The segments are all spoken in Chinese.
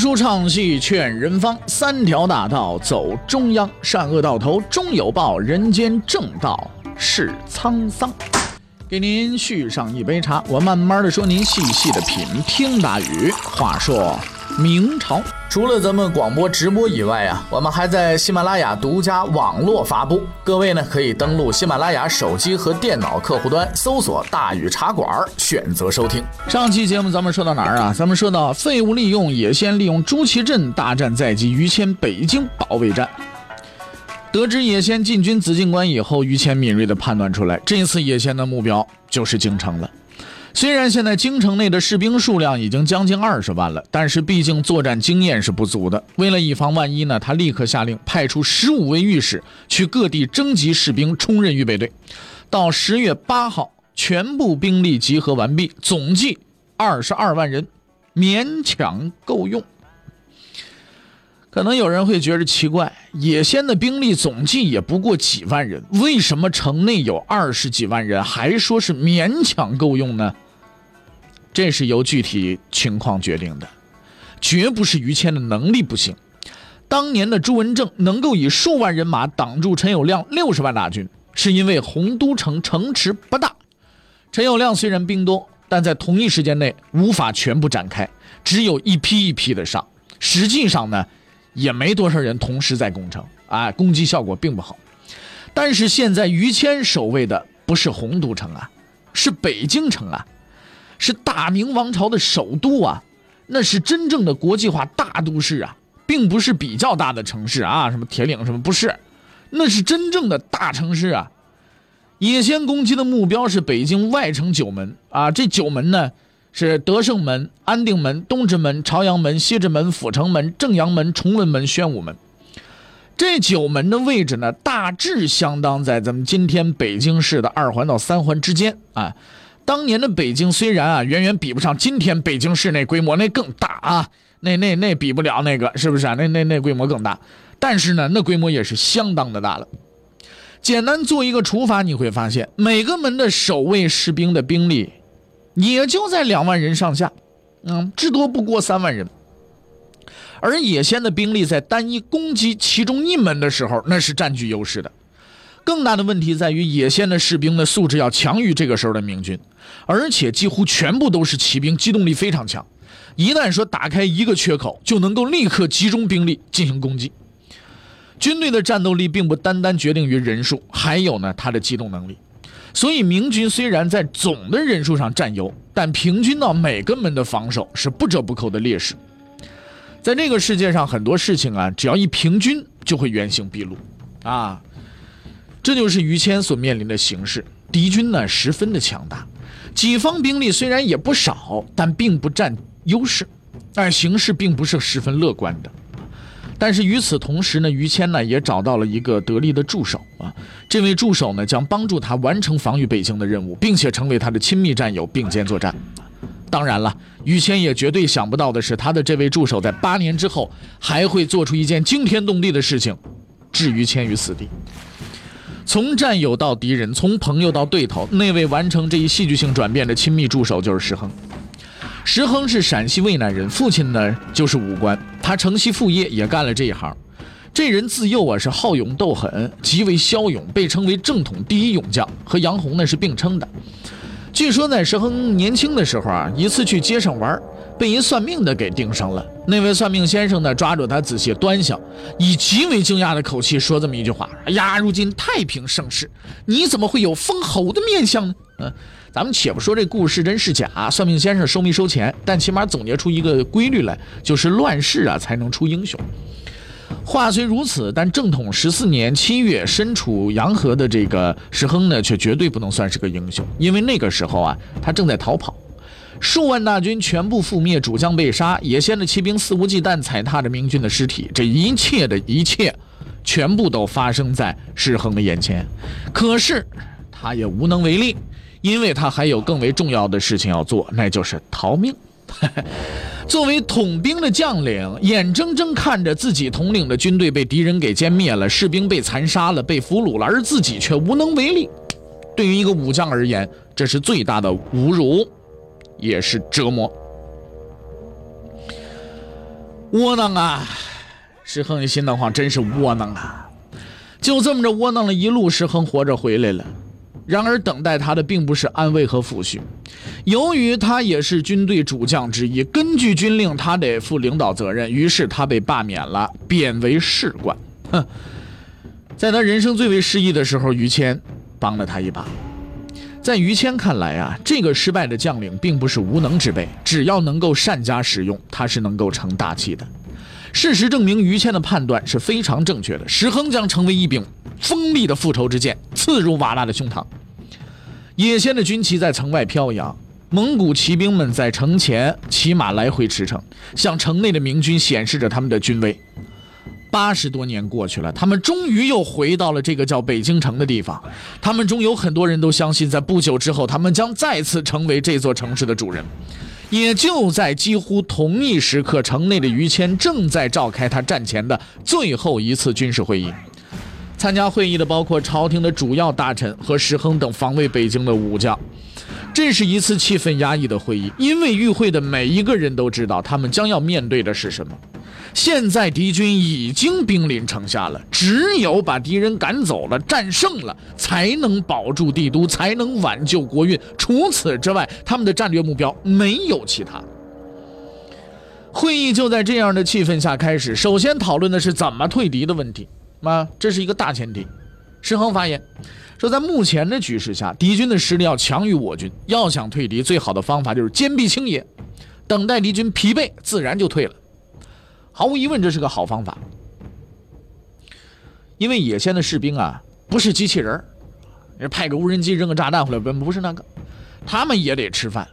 书唱戏劝人方，三条大道走中央，善恶到头终有报，人间正道是沧桑。给您续上一杯茶，我慢慢的说，您细细的品。听大雨，话说明朝，除了咱们广播直播以外啊，我们还在喜马拉雅独家网络发布。各位呢，可以登录喜马拉雅手机和电脑客户端，搜索“大禹茶馆”，选择收听。上期节目咱们说到哪儿啊？咱们说到废物利用，野先利用朱祁镇大战在即，于谦北京保卫战。得知野先进军紫禁关以后，于谦敏锐地判断出来，这次野先的目标就是京城了。虽然现在京城内的士兵数量已经将近二十万了，但是毕竟作战经验是不足的。为了以防万一呢，他立刻下令派出十五位御史去各地征集士兵，充任预备队。到十月八号，全部兵力集合完毕，总计二十二万人，勉强够用。可能有人会觉得奇怪，野先的兵力总计也不过几万人，为什么城内有二十几万人，还说是勉强够用呢？这是由具体情况决定的，绝不是于谦的能力不行。当年的朱文正能够以数万人马挡住陈友谅六十万大军，是因为洪都城城池不大。陈友谅虽然兵多，但在同一时间内无法全部展开，只有一批一批的上。实际上呢？也没多少人同时在攻城啊，攻击效果并不好。但是现在于谦守卫的不是洪都城啊，是北京城啊，是大明王朝的首都啊，那是真正的国际化大都市啊，并不是比较大的城市啊，什么铁岭什么不是，那是真正的大城市啊。野先攻击的目标是北京外城九门啊，这九门呢？是德胜门、安定门、东直门、朝阳门、西直门、阜成门、正阳门、崇文门、宣武门。这九门的位置呢，大致相当在咱们今天北京市的二环到三环之间啊。当年的北京虽然啊，远远比不上今天北京市那规模，那更大啊，那那那比不了那个，是不是啊？那那那规模更大，但是呢，那规模也是相当的大了。简单做一个除法，你会发现每个门的守卫士兵的兵力。也就在两万人上下，嗯，至多不过三万人。而野先的兵力在单一攻击其中一门的时候，那是占据优势的。更大的问题在于，野先的士兵的素质要强于这个时候的明军，而且几乎全部都是骑兵，机动力非常强。一旦说打开一个缺口，就能够立刻集中兵力进行攻击。军队的战斗力并不单单决定于人数，还有呢，他的机动能力。所以明军虽然在总的人数上占优，但平均到每个门的防守是不折不扣的劣势。在这个世界上，很多事情啊，只要一平均，就会原形毕露，啊，这就是于谦所面临的形势。敌军呢，十分的强大，己方兵力虽然也不少，但并不占优势，但形势并不是十分乐观的。但是与此同时呢，于谦呢也找到了一个得力的助手啊，这位助手呢将帮助他完成防御北京的任务，并且成为他的亲密战友，并肩作战。当然了，于谦也绝对想不到的是，他的这位助手在八年之后还会做出一件惊天动地的事情，置于谦于死地。从战友到敌人，从朋友到对头，那位完成这一戏剧性转变的亲密助手就是石亨。石亨是陕西渭南人，父亲呢就是武官，他承袭父业也干了这一行。这人自幼啊是好勇斗狠，极为骁勇，被称为正统第一勇将，和杨洪呢是并称的。据说在石亨年轻的时候啊，一次去街上玩，被一算命的给盯上了。那位算命先生呢抓住他仔细端详，以极为惊讶的口气说这么一句话：“哎呀，如今太平盛世，你怎么会有封侯的面相呢？”嗯。咱们且不说这故事真是假，算命先生收没收钱，但起码总结出一个规律来，就是乱世啊才能出英雄。话虽如此，但正统十四年七月，身处洋河的这个石亨呢，却绝对不能算是个英雄，因为那个时候啊，他正在逃跑，数万大军全部覆灭，主将被杀，野先的骑兵肆无忌惮踩踏着明军的尸体，这一切的一切，全部都发生在石亨的眼前，可是他也无能为力。因为他还有更为重要的事情要做，那就是逃命。作为统兵的将领，眼睁睁看着自己统领的军队被敌人给歼灭了，士兵被残杀了，被俘虏了，而自己却无能为力，对于一个武将而言，这是最大的侮辱，也是折磨。窝囊啊！石恒一心的话，真是窝囊啊！就这么着窝囊了一路，石恒活着回来了。然而等待他的并不是安慰和抚恤，由于他也是军队主将之一，根据军令他得负领导责任，于是他被罢免了，贬为士官。哼，在他人生最为失意的时候，于谦帮了他一把。在于谦看来啊，这个失败的将领并不是无能之辈，只要能够善加使用，他是能够成大器的。事实证明，于谦的判断是非常正确的。石亨将成为一柄锋利的复仇之剑，刺入瓦剌的胸膛。野先的军旗在城外飘扬，蒙古骑兵们在城前骑马来回驰骋，向城内的明军显示着他们的军威。八十多年过去了，他们终于又回到了这个叫北京城的地方。他们中有很多人都相信，在不久之后，他们将再次成为这座城市的主人。也就在几乎同一时刻，城内的于谦正在召开他战前的最后一次军事会议。参加会议的包括朝廷的主要大臣和石亨等防卫北京的武将。这是一次气氛压抑的会议，因为与会的每一个人都知道他们将要面对的是什么。现在敌军已经兵临城下了，只有把敌人赶走了、战胜了，才能保住帝都，才能挽救国运。除此之外，他们的战略目标没有其他。会议就在这样的气氛下开始。首先讨论的是怎么退敌的问题，啊，这是一个大前提。石恒发言说，在目前的局势下，敌军的实力要强于我军，要想退敌，最好的方法就是坚壁清野，等待敌军疲惫，自然就退了。毫无疑问，这是个好方法，因为野先的士兵啊，不是机器人你派个无人机扔个炸弹回来，不不是那个，他们也得吃饭，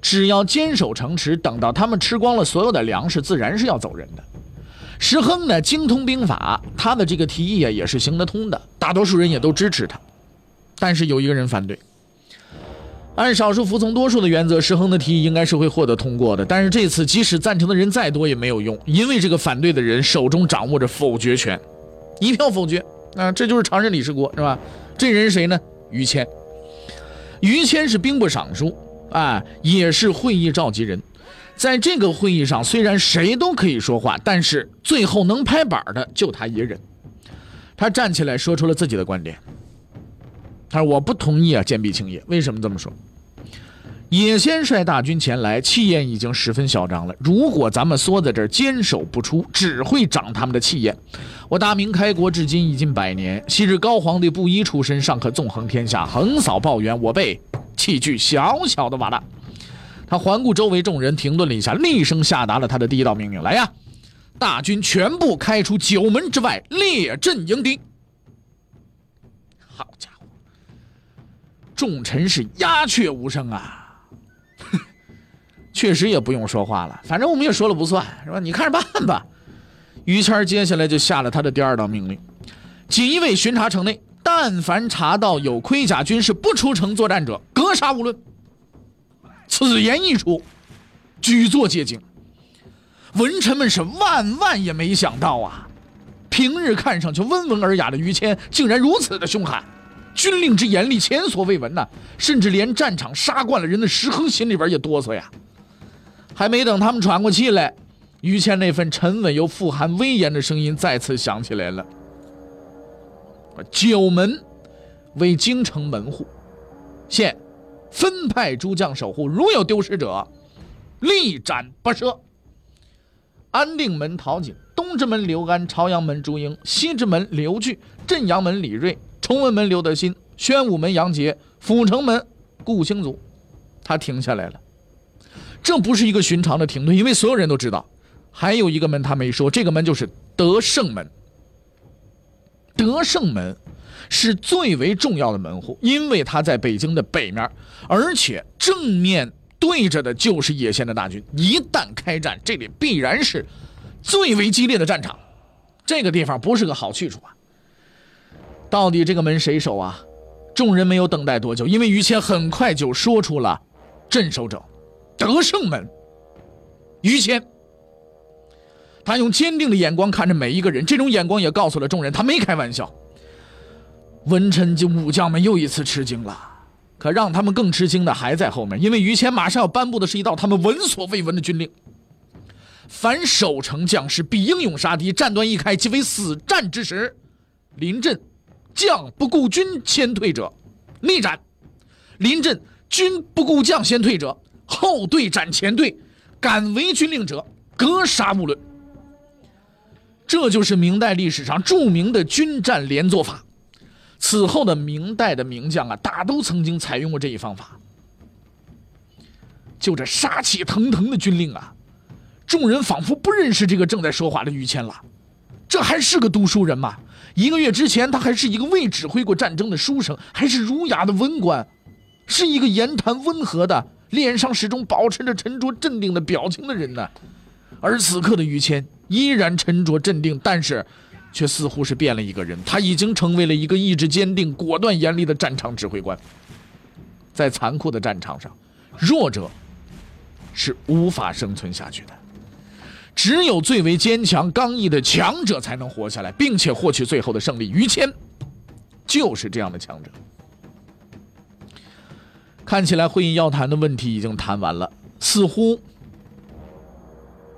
只要坚守城池，等到他们吃光了所有的粮食，自然是要走人的。石亨呢，精通兵法，他的这个提议啊，也是行得通的，大多数人也都支持他，但是有一个人反对。按少数服从多数的原则，石亨的提议应该是会获得通过的。但是这次，即使赞成的人再多也没有用，因为这个反对的人手中掌握着否决权，一票否决，啊，这就是常任理事国，是吧？这人谁呢？于谦。于谦是兵部尚书，啊，也是会议召集人。在这个会议上，虽然谁都可以说话，但是最后能拍板的就他一人。他站起来说出了自己的观点。他说：“我不同意啊，坚壁清野。为什么这么说？”野先率大军前来，气焰已经十分嚣张了。如果咱们缩在这儿坚守不出，只会长他们的气焰。我大明开国至今已近百年，昔日高皇帝布衣出身，尚可纵横天下，横扫暴元。我辈弃据小小的瓦剌。他环顾周围众人，停顿了一下，厉声下达了他的第一道命令：“来呀，大军全部开出九门之外，列阵迎敌。”好家伙，众臣是鸦雀无声啊。确实也不用说话了，反正我们也说了不算，是吧？你看着办吧。于谦接下来就下了他的第二道命令：锦衣卫巡查城内，但凡查到有盔甲军士不出城作战者，格杀勿论。此言一出，举座皆惊。文臣们是万万也没想到啊！平日看上去温文尔雅的于谦，竟然如此的凶悍，军令之严厉，前所未闻呐！甚至连战场杀惯了人的石亨心里边也哆嗦呀。还没等他们喘过气来，于谦那份沉稳又富含威严的声音再次响起来了：“九门为京城门户，现分派诸将守护，如有丢失者，力斩不赦。安定门陶景，东直门刘安，朝阳门朱英，西直门刘据，镇阳门李锐，崇文门刘德新，宣武门杨杰，阜成门顾兴祖。”他停下来了。这不是一个寻常的停顿，因为所有人都知道，还有一个门他没说，这个门就是德胜门。德胜门是最为重要的门户，因为它在北京的北面，而且正面对着的就是野县的大军。一旦开战，这里必然是最为激烈的战场，这个地方不是个好去处啊。到底这个门谁守啊？众人没有等待多久，因为于谦很快就说出了镇守者。德胜门，于谦，他用坚定的眼光看着每一个人，这种眼光也告诉了众人，他没开玩笑。文臣及武将们又一次吃惊了，可让他们更吃惊的还在后面，因为于谦马上要颁布的是一道他们闻所未闻的军令：凡守城将士必英勇杀敌，战端一开即为死战之时。临阵，将不顾军先退者，立斩；临阵，军不顾将先退者，后队斩前队。敢违军令者，格杀勿论。这就是明代历史上著名的军战连坐法。此后的明代的名将啊，大都曾经采用过这一方法。就这杀气腾腾的军令啊，众人仿佛不认识这个正在说话的于谦了。这还是个读书人吗？一个月之前，他还是一个未指挥过战争的书生，还是儒雅的文官，是一个言谈温和的。脸上始终保持着沉着镇定的表情的人呢，而此刻的于谦依然沉着镇定，但是，却似乎是变了一个人。他已经成为了一个意志坚定、果断、严厉的战场指挥官。在残酷的战场上，弱者是无法生存下去的，只有最为坚强、刚毅的强者才能活下来，并且获取最后的胜利。于谦就是这样的强者。看起来会议要谈的问题已经谈完了，似乎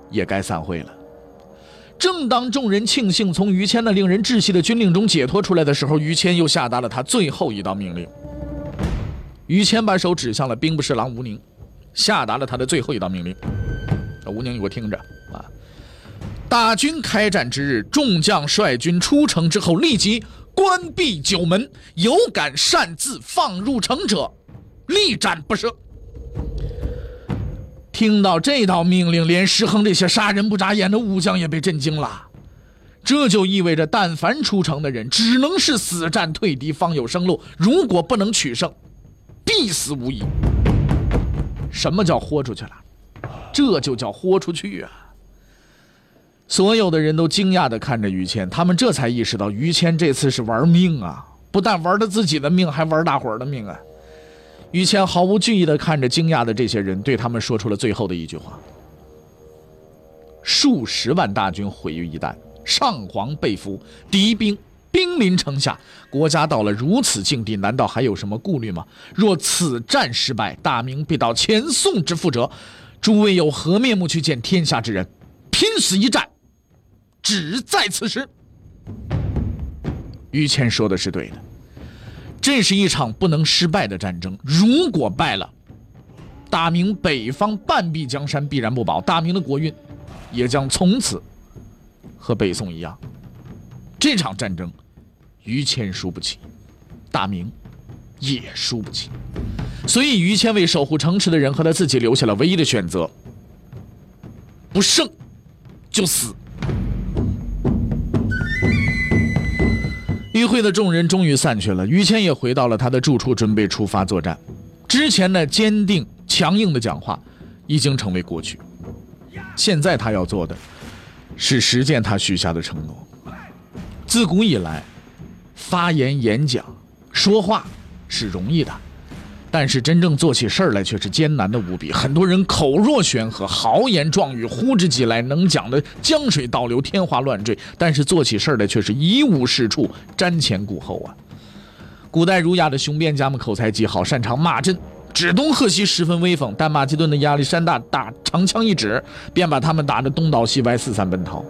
也该散会了。正当众人庆幸从于谦那令人窒息的军令中解脱出来的时候，于谦又下达了他最后一道命令。于谦把手指向了兵部侍郎吴宁，下达了他的最后一道命令。吴宁，你给我听着啊！大军开战之日，众将率军出城之后，立即关闭九门，有敢擅自放入城者。力斩不赦！听到这道命令，连石亨这些杀人不眨眼的武将也被震惊了。这就意味着，但凡出城的人，只能是死战退敌，方有生路。如果不能取胜，必死无疑。什么叫豁出去了？这就叫豁出去啊！所有的人都惊讶地看着于谦，他们这才意识到，于谦这次是玩命啊！不但玩了自己的命，还玩大伙儿的命啊！于谦毫无惧意地看着惊讶的这些人，对他们说出了最后的一句话：“数十万大军毁于一旦，上皇被俘，敌兵兵临城下，国家到了如此境地，难道还有什么顾虑吗？若此战失败，大明必到前宋之覆辙，诸位有何面目去见天下之人？拼死一战，只在此时。”于谦说的是对的。这是一场不能失败的战争。如果败了，大明北方半壁江山必然不保，大明的国运也将从此和北宋一样。这场战争，于谦输不起，大明也输不起。所以，于谦为守护城池的人和他自己留下了唯一的选择：不胜就死。集会的众人终于散去了，于谦也回到了他的住处，准备出发作战。之前的坚定强硬的讲话已经成为过去，现在他要做的，是实践他许下的承诺。自古以来，发言演讲、说话是容易的。但是真正做起事儿来却是艰难的无比。很多人口若悬河，豪言壮语呼之即来，能讲的江水倒流，天花乱坠。但是做起事儿来却是一无是处，瞻前顾后啊。古代儒雅的雄辩家们口才极好，擅长骂阵，指东喝西，十分威风。但马其顿的亚历山大大长枪一指，便把他们打得东倒西歪，四散奔逃。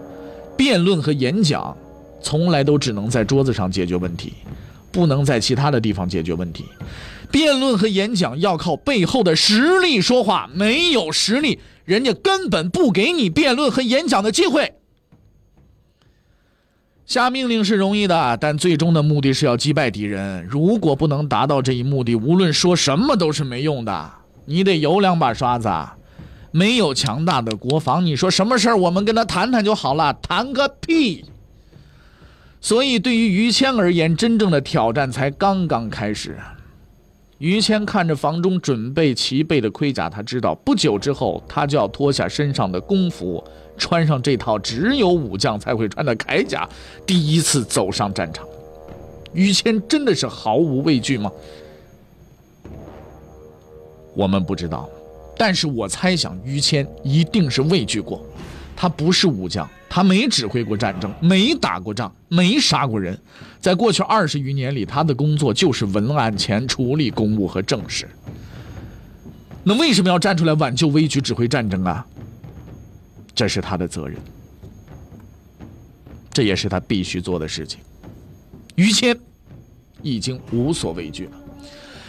辩论和演讲，从来都只能在桌子上解决问题，不能在其他的地方解决问题。辩论和演讲要靠背后的实力说话，没有实力，人家根本不给你辩论和演讲的机会。下命令是容易的，但最终的目的是要击败敌人。如果不能达到这一目的，无论说什么都是没用的。你得有两把刷子，没有强大的国防，你说什么事儿我们跟他谈谈就好了，谈个屁！所以，对于于谦而言，真正的挑战才刚刚开始。于谦看着房中准备齐备的盔甲，他知道不久之后他就要脱下身上的工服，穿上这套只有武将才会穿的铠甲，第一次走上战场。于谦真的是毫无畏惧吗？我们不知道，但是我猜想于谦一定是畏惧过。他不是武将。他没指挥过战争，没打过仗，没杀过人，在过去二十余年里，他的工作就是文案前处理公务和政事。那为什么要站出来挽救危局、指挥战争啊？这是他的责任，这也是他必须做的事情。于谦已经无所畏惧了，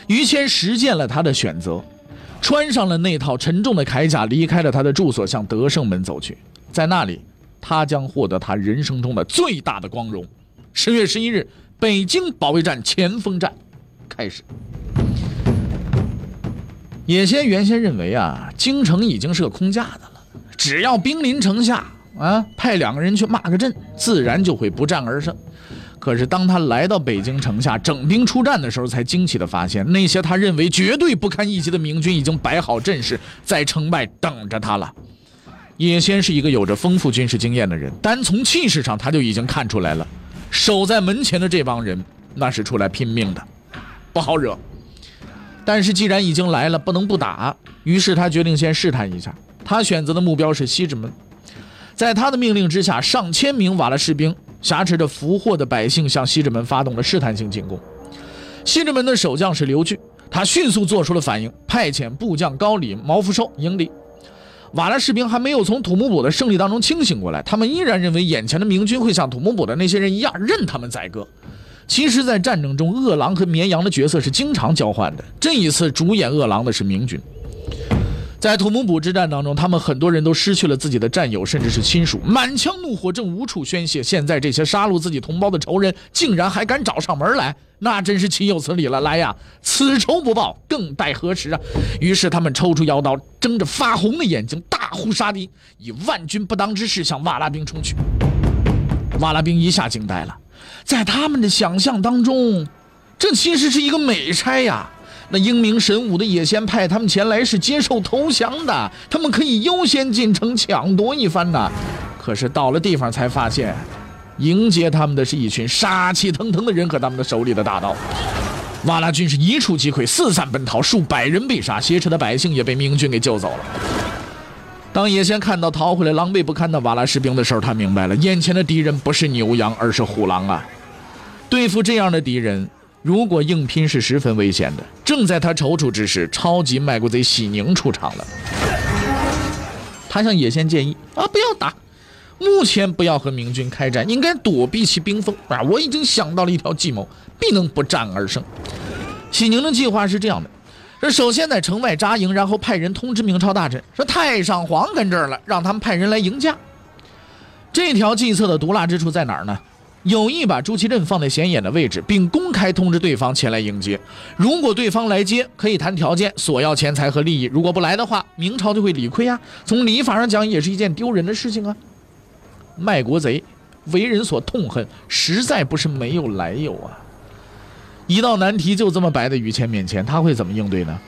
于谦实践了他的选择，穿上了那套沉重的铠甲，离开了他的住所，向德胜门走去。在那里，他将获得他人生中的最大的光荣。十月十一日，北京保卫战前锋战开始。野先原先认为啊，京城已经是个空架子了，只要兵临城下啊，派两个人去骂个阵，自然就会不战而胜。可是当他来到北京城下整兵出战的时候，才惊奇的发现，那些他认为绝对不堪一击的明军已经摆好阵势，在城外等着他了。野先是一个有着丰富军事经验的人，单从气势上他就已经看出来了，守在门前的这帮人那是出来拼命的，不好惹。但是既然已经来了，不能不打。于是他决定先试探一下。他选择的目标是西直门，在他的命令之下，上千名瓦剌士兵挟持着俘获的百姓向西直门发动了试探性进攻。西直门的守将是刘据，他迅速做出了反应，派遣部将高礼、毛福寿迎敌。瓦剌士兵还没有从土木堡的胜利当中清醒过来，他们依然认为眼前的明军会像土木堡的那些人一样，任他们宰割。其实，在战争中，饿狼和绵羊的角色是经常交换的。这一次，主演饿狼的是明军。在土木堡之战当中，他们很多人都失去了自己的战友，甚至是亲属，满腔怒火正无处宣泄。现在，这些杀戮自己同胞的仇人，竟然还敢找上门来，那真是岂有此理了！来呀，此仇不报，更待何时啊？于是，他们抽出腰刀，睁着发红的眼睛，大呼杀敌，以万军不当之势向瓦剌兵冲去。瓦剌兵一下惊呆了。在他们的想象当中，这其实是一个美差呀。那英明神武的野先派他们前来是接受投降的，他们可以优先进城抢夺一番呐。可是到了地方才发现，迎接他们的是一群杀气腾腾的人和他们的手里的大刀。瓦剌军是一触即溃，四散奔逃，数百人被杀，挟持的百姓也被明军给救走了。当野先看到逃回来狼狈不堪的瓦剌士兵的时候，他明白了，眼前的敌人不是牛羊，而是虎狼啊！对付这样的敌人，如果硬拼是十分危险的。正在他踌躇之时，超级卖国贼喜宁出场了。他向野先建议啊，不要打，目前不要和明军开战，应该躲避其兵锋啊！我已经想到了一条计谋，必能不战而胜。喜宁的计划是这样的。这首先在城外扎营，然后派人通知明朝大臣，说太上皇跟这儿了，让他们派人来迎驾。这条计策的毒辣之处在哪儿呢？有意把朱祁镇放在显眼的位置，并公开通知对方前来迎接。如果对方来接，可以谈条件，索要钱财和利益；如果不来的话，明朝就会理亏啊。从礼法上讲，也是一件丢人的事情啊。卖国贼为人所痛恨，实在不是没有来由啊。一道难题就这么摆在于谦面前，他会怎么应对呢？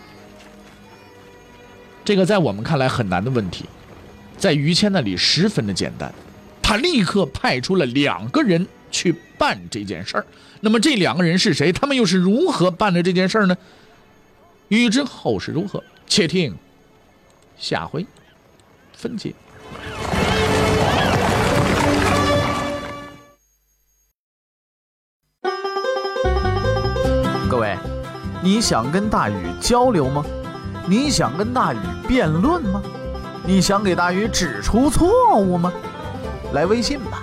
这个在我们看来很难的问题，在于谦那里十分的简单。他立刻派出了两个人去办这件事儿。那么这两个人是谁？他们又是如何办的这件事儿呢？欲知后事如何，且听下回分解。各位你想跟大禹交流吗？你想跟大禹辩论吗？你想给大禹指出错误吗？来微信吧，